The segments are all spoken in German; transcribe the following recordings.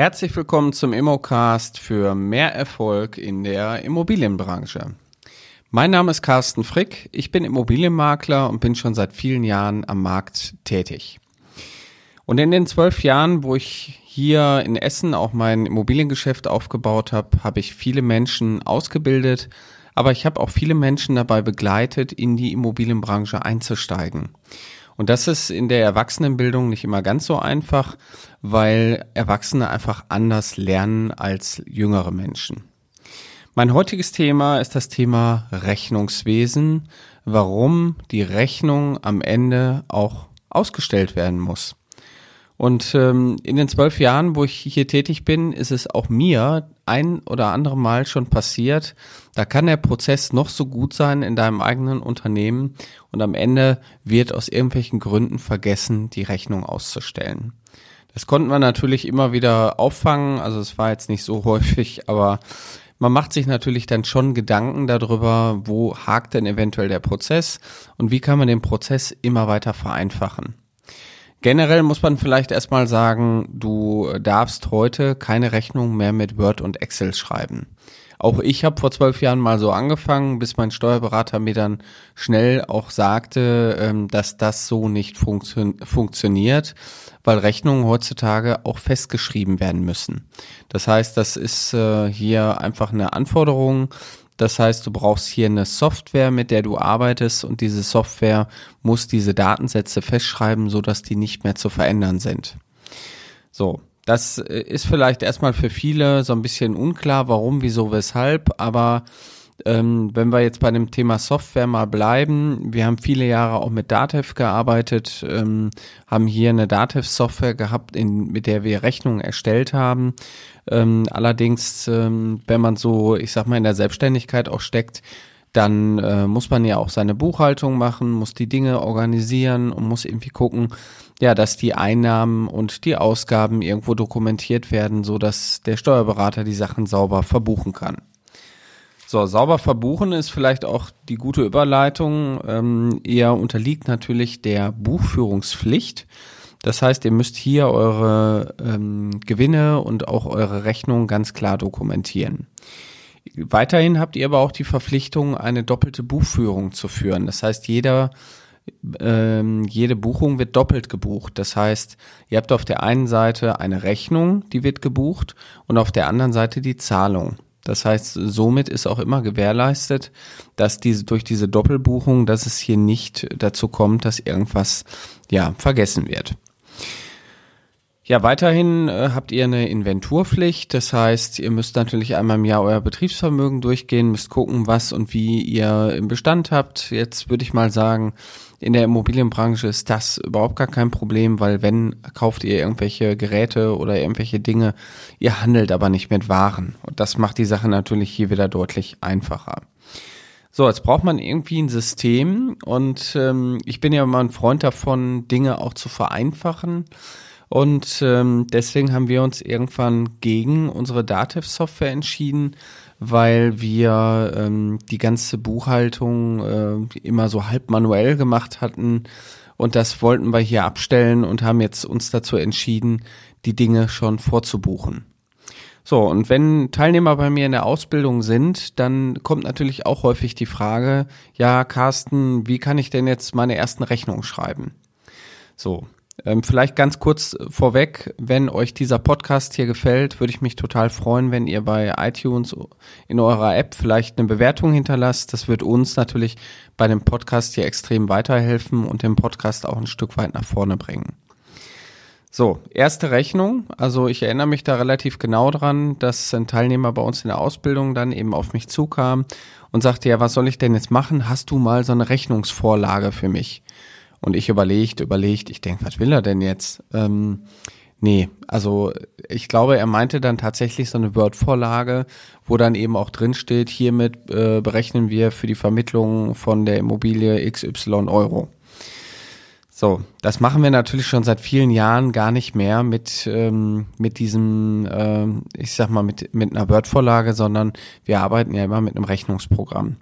Herzlich willkommen zum Immocast für mehr Erfolg in der Immobilienbranche. Mein Name ist Carsten Frick, ich bin Immobilienmakler und bin schon seit vielen Jahren am Markt tätig. Und in den zwölf Jahren, wo ich hier in Essen auch mein Immobiliengeschäft aufgebaut habe, habe ich viele Menschen ausgebildet, aber ich habe auch viele Menschen dabei begleitet, in die Immobilienbranche einzusteigen. Und das ist in der Erwachsenenbildung nicht immer ganz so einfach, weil Erwachsene einfach anders lernen als jüngere Menschen. Mein heutiges Thema ist das Thema Rechnungswesen, warum die Rechnung am Ende auch ausgestellt werden muss. Und ähm, in den zwölf Jahren, wo ich hier tätig bin, ist es auch mir ein oder andere Mal schon passiert. Da kann der Prozess noch so gut sein in deinem eigenen Unternehmen und am Ende wird aus irgendwelchen Gründen vergessen, die Rechnung auszustellen. Das konnten wir natürlich immer wieder auffangen. Also es war jetzt nicht so häufig, aber man macht sich natürlich dann schon Gedanken darüber, wo hakt denn eventuell der Prozess und wie kann man den Prozess immer weiter vereinfachen. Generell muss man vielleicht erstmal sagen, du darfst heute keine Rechnung mehr mit Word und Excel schreiben. Auch ich habe vor zwölf Jahren mal so angefangen, bis mein Steuerberater mir dann schnell auch sagte, ähm, dass das so nicht funktio funktioniert, weil Rechnungen heutzutage auch festgeschrieben werden müssen. Das heißt, das ist äh, hier einfach eine Anforderung, das heißt, du brauchst hier eine Software, mit der du arbeitest und diese Software muss diese Datensätze festschreiben, so dass die nicht mehr zu verändern sind. So. Das äh, ist vielleicht erstmal für viele so ein bisschen unklar, warum, wieso, weshalb, aber ähm, wenn wir jetzt bei dem Thema Software mal bleiben, wir haben viele Jahre auch mit Datev gearbeitet, ähm, haben hier eine Datev-Software gehabt, in, mit der wir Rechnungen erstellt haben. Ähm, allerdings, ähm, wenn man so, ich sag mal, in der Selbstständigkeit auch steckt, dann äh, muss man ja auch seine Buchhaltung machen, muss die Dinge organisieren und muss irgendwie gucken, ja, dass die Einnahmen und die Ausgaben irgendwo dokumentiert werden, so dass der Steuerberater die Sachen sauber verbuchen kann. So, sauber verbuchen ist vielleicht auch die gute Überleitung. Ähm, ihr unterliegt natürlich der Buchführungspflicht. Das heißt, ihr müsst hier eure ähm, Gewinne und auch eure Rechnung ganz klar dokumentieren. Weiterhin habt ihr aber auch die Verpflichtung, eine doppelte Buchführung zu führen. Das heißt, jeder ähm, jede Buchung wird doppelt gebucht. Das heißt, ihr habt auf der einen Seite eine Rechnung, die wird gebucht, und auf der anderen Seite die Zahlung. Das heißt, somit ist auch immer gewährleistet, dass diese durch diese Doppelbuchung, dass es hier nicht dazu kommt, dass irgendwas ja vergessen wird. Ja, weiterhin äh, habt ihr eine Inventurpflicht. Das heißt, ihr müsst natürlich einmal im Jahr euer Betriebsvermögen durchgehen, müsst gucken, was und wie ihr im Bestand habt. Jetzt würde ich mal sagen, in der Immobilienbranche ist das überhaupt gar kein Problem, weil wenn kauft ihr irgendwelche Geräte oder irgendwelche Dinge, ihr handelt aber nicht mit Waren. Und das macht die Sache natürlich hier wieder deutlich einfacher. So, jetzt braucht man irgendwie ein System und ähm, ich bin ja immer ein Freund davon, Dinge auch zu vereinfachen. Und ähm, deswegen haben wir uns irgendwann gegen unsere Datev-Software entschieden, weil wir ähm, die ganze Buchhaltung äh, immer so halb manuell gemacht hatten. Und das wollten wir hier abstellen und haben jetzt uns dazu entschieden, die Dinge schon vorzubuchen. So, und wenn Teilnehmer bei mir in der Ausbildung sind, dann kommt natürlich auch häufig die Frage, ja, Carsten, wie kann ich denn jetzt meine ersten Rechnungen schreiben? So, ähm, vielleicht ganz kurz vorweg, wenn euch dieser Podcast hier gefällt, würde ich mich total freuen, wenn ihr bei iTunes in eurer App vielleicht eine Bewertung hinterlasst. Das wird uns natürlich bei dem Podcast hier extrem weiterhelfen und den Podcast auch ein Stück weit nach vorne bringen. So, erste Rechnung. Also ich erinnere mich da relativ genau dran, dass ein Teilnehmer bei uns in der Ausbildung dann eben auf mich zukam und sagte, ja, was soll ich denn jetzt machen? Hast du mal so eine Rechnungsvorlage für mich? Und ich überlegt, überlegt, ich denke, was will er denn jetzt? Ähm, nee, also ich glaube, er meinte dann tatsächlich so eine Word-Vorlage, wo dann eben auch drin steht, hiermit äh, berechnen wir für die Vermittlung von der Immobilie XY Euro. So, das machen wir natürlich schon seit vielen Jahren gar nicht mehr mit, ähm, mit diesem, ähm, ich sag mal, mit, mit einer Word-Vorlage, sondern wir arbeiten ja immer mit einem Rechnungsprogramm.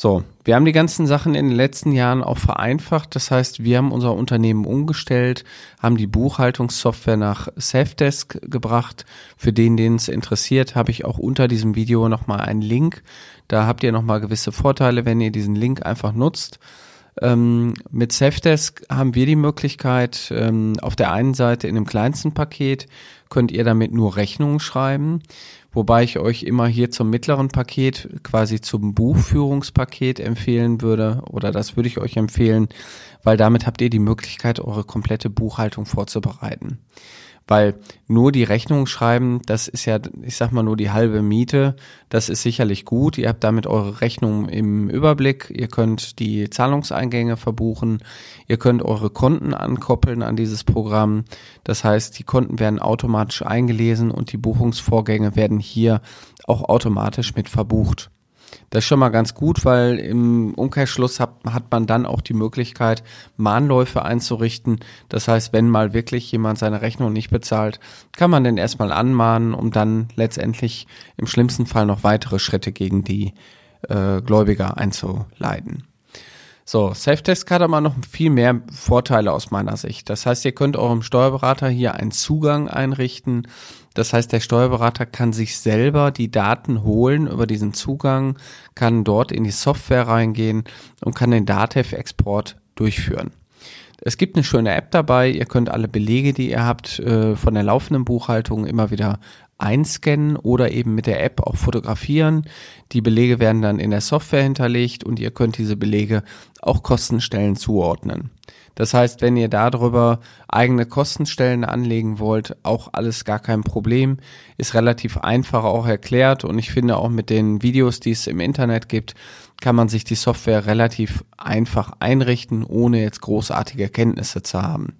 So, wir haben die ganzen Sachen in den letzten Jahren auch vereinfacht. Das heißt, wir haben unser Unternehmen umgestellt, haben die Buchhaltungssoftware nach Safdesk gebracht. Für den, den es interessiert, habe ich auch unter diesem Video nochmal einen Link. Da habt ihr nochmal gewisse Vorteile, wenn ihr diesen Link einfach nutzt. Ähm, mit Safdesk haben wir die Möglichkeit, ähm, auf der einen Seite in dem kleinsten Paket könnt ihr damit nur Rechnungen schreiben, wobei ich euch immer hier zum mittleren Paket, quasi zum Buchführungspaket empfehlen würde, oder das würde ich euch empfehlen, weil damit habt ihr die Möglichkeit, eure komplette Buchhaltung vorzubereiten. Weil nur die Rechnung schreiben, das ist ja, ich sag mal, nur die halbe Miete. Das ist sicherlich gut. Ihr habt damit eure Rechnung im Überblick. Ihr könnt die Zahlungseingänge verbuchen. Ihr könnt eure Konten ankoppeln an dieses Programm. Das heißt, die Konten werden automatisch eingelesen und die Buchungsvorgänge werden hier auch automatisch mit verbucht. Das ist schon mal ganz gut, weil im Umkehrschluss hat, hat man dann auch die Möglichkeit, Mahnläufe einzurichten. Das heißt, wenn mal wirklich jemand seine Rechnung nicht bezahlt, kann man den erstmal anmahnen, um dann letztendlich im schlimmsten Fall noch weitere Schritte gegen die äh, Gläubiger einzuleiten. So, Safedesk hat aber noch viel mehr Vorteile aus meiner Sicht. Das heißt, ihr könnt eurem Steuerberater hier einen Zugang einrichten. Das heißt, der Steuerberater kann sich selber die Daten holen über diesen Zugang, kann dort in die Software reingehen und kann den Datev-Export durchführen. Es gibt eine schöne App dabei. Ihr könnt alle Belege, die ihr habt, äh, von der laufenden Buchhaltung immer wieder einscannen oder eben mit der App auch fotografieren. Die Belege werden dann in der Software hinterlegt und ihr könnt diese Belege auch Kostenstellen zuordnen. Das heißt, wenn ihr darüber eigene Kostenstellen anlegen wollt, auch alles gar kein Problem, ist relativ einfach auch erklärt und ich finde auch mit den Videos, die es im Internet gibt, kann man sich die Software relativ einfach einrichten, ohne jetzt großartige Kenntnisse zu haben.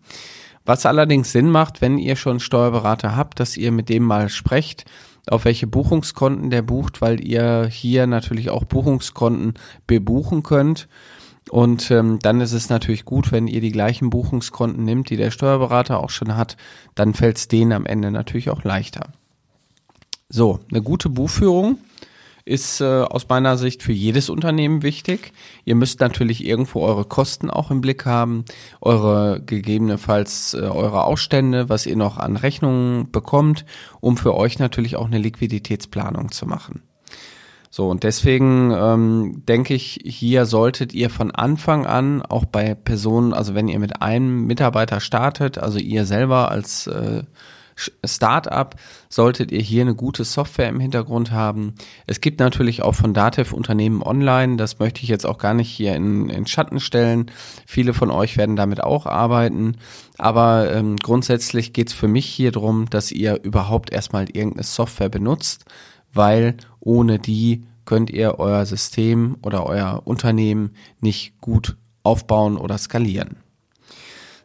Was allerdings Sinn macht, wenn ihr schon Steuerberater habt, dass ihr mit dem mal sprecht, auf welche Buchungskonten der bucht, weil ihr hier natürlich auch Buchungskonten bebuchen könnt. Und ähm, dann ist es natürlich gut, wenn ihr die gleichen Buchungskonten nimmt, die der Steuerberater auch schon hat, dann fällt es denen am Ende natürlich auch leichter. So, eine gute Buchführung ist äh, aus meiner Sicht für jedes Unternehmen wichtig. Ihr müsst natürlich irgendwo eure Kosten auch im Blick haben, eure gegebenenfalls äh, eure Ausstände, was ihr noch an Rechnungen bekommt, um für euch natürlich auch eine Liquiditätsplanung zu machen. So, und deswegen ähm, denke ich, hier solltet ihr von Anfang an auch bei Personen, also wenn ihr mit einem Mitarbeiter startet, also ihr selber als äh, Startup solltet ihr hier eine gute Software im Hintergrund haben. Es gibt natürlich auch von Datev Unternehmen online, das möchte ich jetzt auch gar nicht hier in, in Schatten stellen. Viele von euch werden damit auch arbeiten. Aber ähm, grundsätzlich geht es für mich hier darum, dass ihr überhaupt erstmal irgendeine Software benutzt, weil ohne die könnt ihr euer System oder euer Unternehmen nicht gut aufbauen oder skalieren.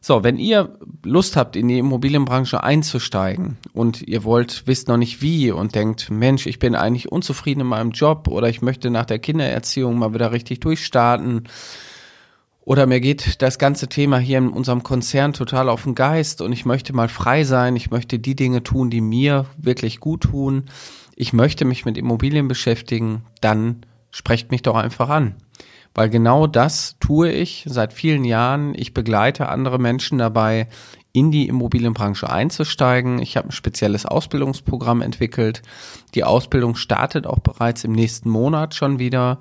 So, wenn ihr Lust habt, in die Immobilienbranche einzusteigen und ihr wollt, wisst noch nicht wie und denkt, Mensch, ich bin eigentlich unzufrieden in meinem Job oder ich möchte nach der Kindererziehung mal wieder richtig durchstarten oder mir geht das ganze Thema hier in unserem Konzern total auf den Geist und ich möchte mal frei sein, ich möchte die Dinge tun, die mir wirklich gut tun, ich möchte mich mit Immobilien beschäftigen, dann sprecht mich doch einfach an weil genau das tue ich seit vielen Jahren. Ich begleite andere Menschen dabei, in die Immobilienbranche einzusteigen. Ich habe ein spezielles Ausbildungsprogramm entwickelt. Die Ausbildung startet auch bereits im nächsten Monat schon wieder.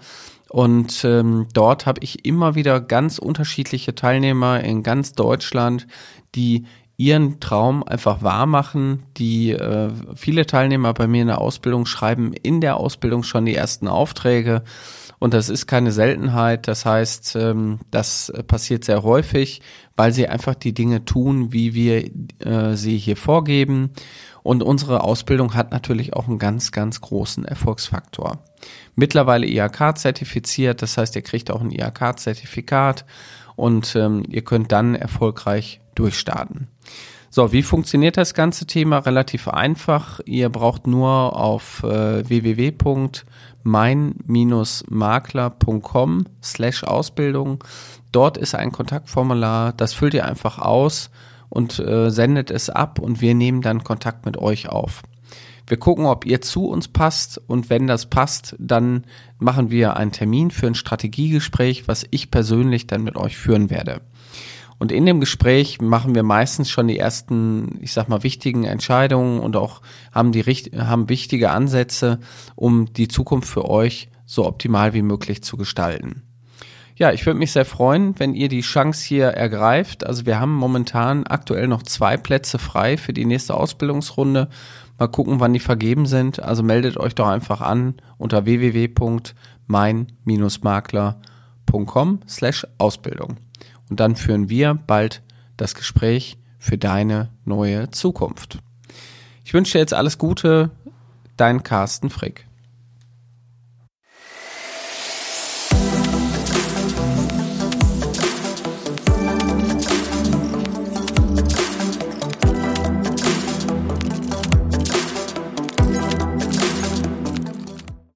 Und ähm, dort habe ich immer wieder ganz unterschiedliche Teilnehmer in ganz Deutschland, die ihren Traum einfach wahr machen. Die äh, viele Teilnehmer bei mir in der Ausbildung schreiben in der Ausbildung schon die ersten Aufträge und das ist keine Seltenheit. Das heißt, ähm, das passiert sehr häufig, weil sie einfach die Dinge tun, wie wir äh, sie hier vorgeben. Und unsere Ausbildung hat natürlich auch einen ganz, ganz großen Erfolgsfaktor. Mittlerweile IHK-zertifiziert, das heißt, ihr kriegt auch ein IHK-Zertifikat und ähm, ihr könnt dann erfolgreich durchstarten. So, wie funktioniert das ganze Thema? Relativ einfach. Ihr braucht nur auf äh, www mein-makler.com slash Ausbildung. Dort ist ein Kontaktformular, das füllt ihr einfach aus und äh, sendet es ab und wir nehmen dann Kontakt mit euch auf. Wir gucken, ob ihr zu uns passt und wenn das passt, dann machen wir einen Termin für ein Strategiegespräch, was ich persönlich dann mit euch führen werde. Und in dem Gespräch machen wir meistens schon die ersten, ich sag mal, wichtigen Entscheidungen und auch haben die haben wichtige Ansätze, um die Zukunft für euch so optimal wie möglich zu gestalten. Ja, ich würde mich sehr freuen, wenn ihr die Chance hier ergreift. Also wir haben momentan aktuell noch zwei Plätze frei für die nächste Ausbildungsrunde. Mal gucken, wann die vergeben sind. Also meldet euch doch einfach an unter www.mein-makler.com slash Ausbildung. Und dann führen wir bald das Gespräch für deine neue Zukunft. Ich wünsche dir jetzt alles Gute, dein Carsten Frick.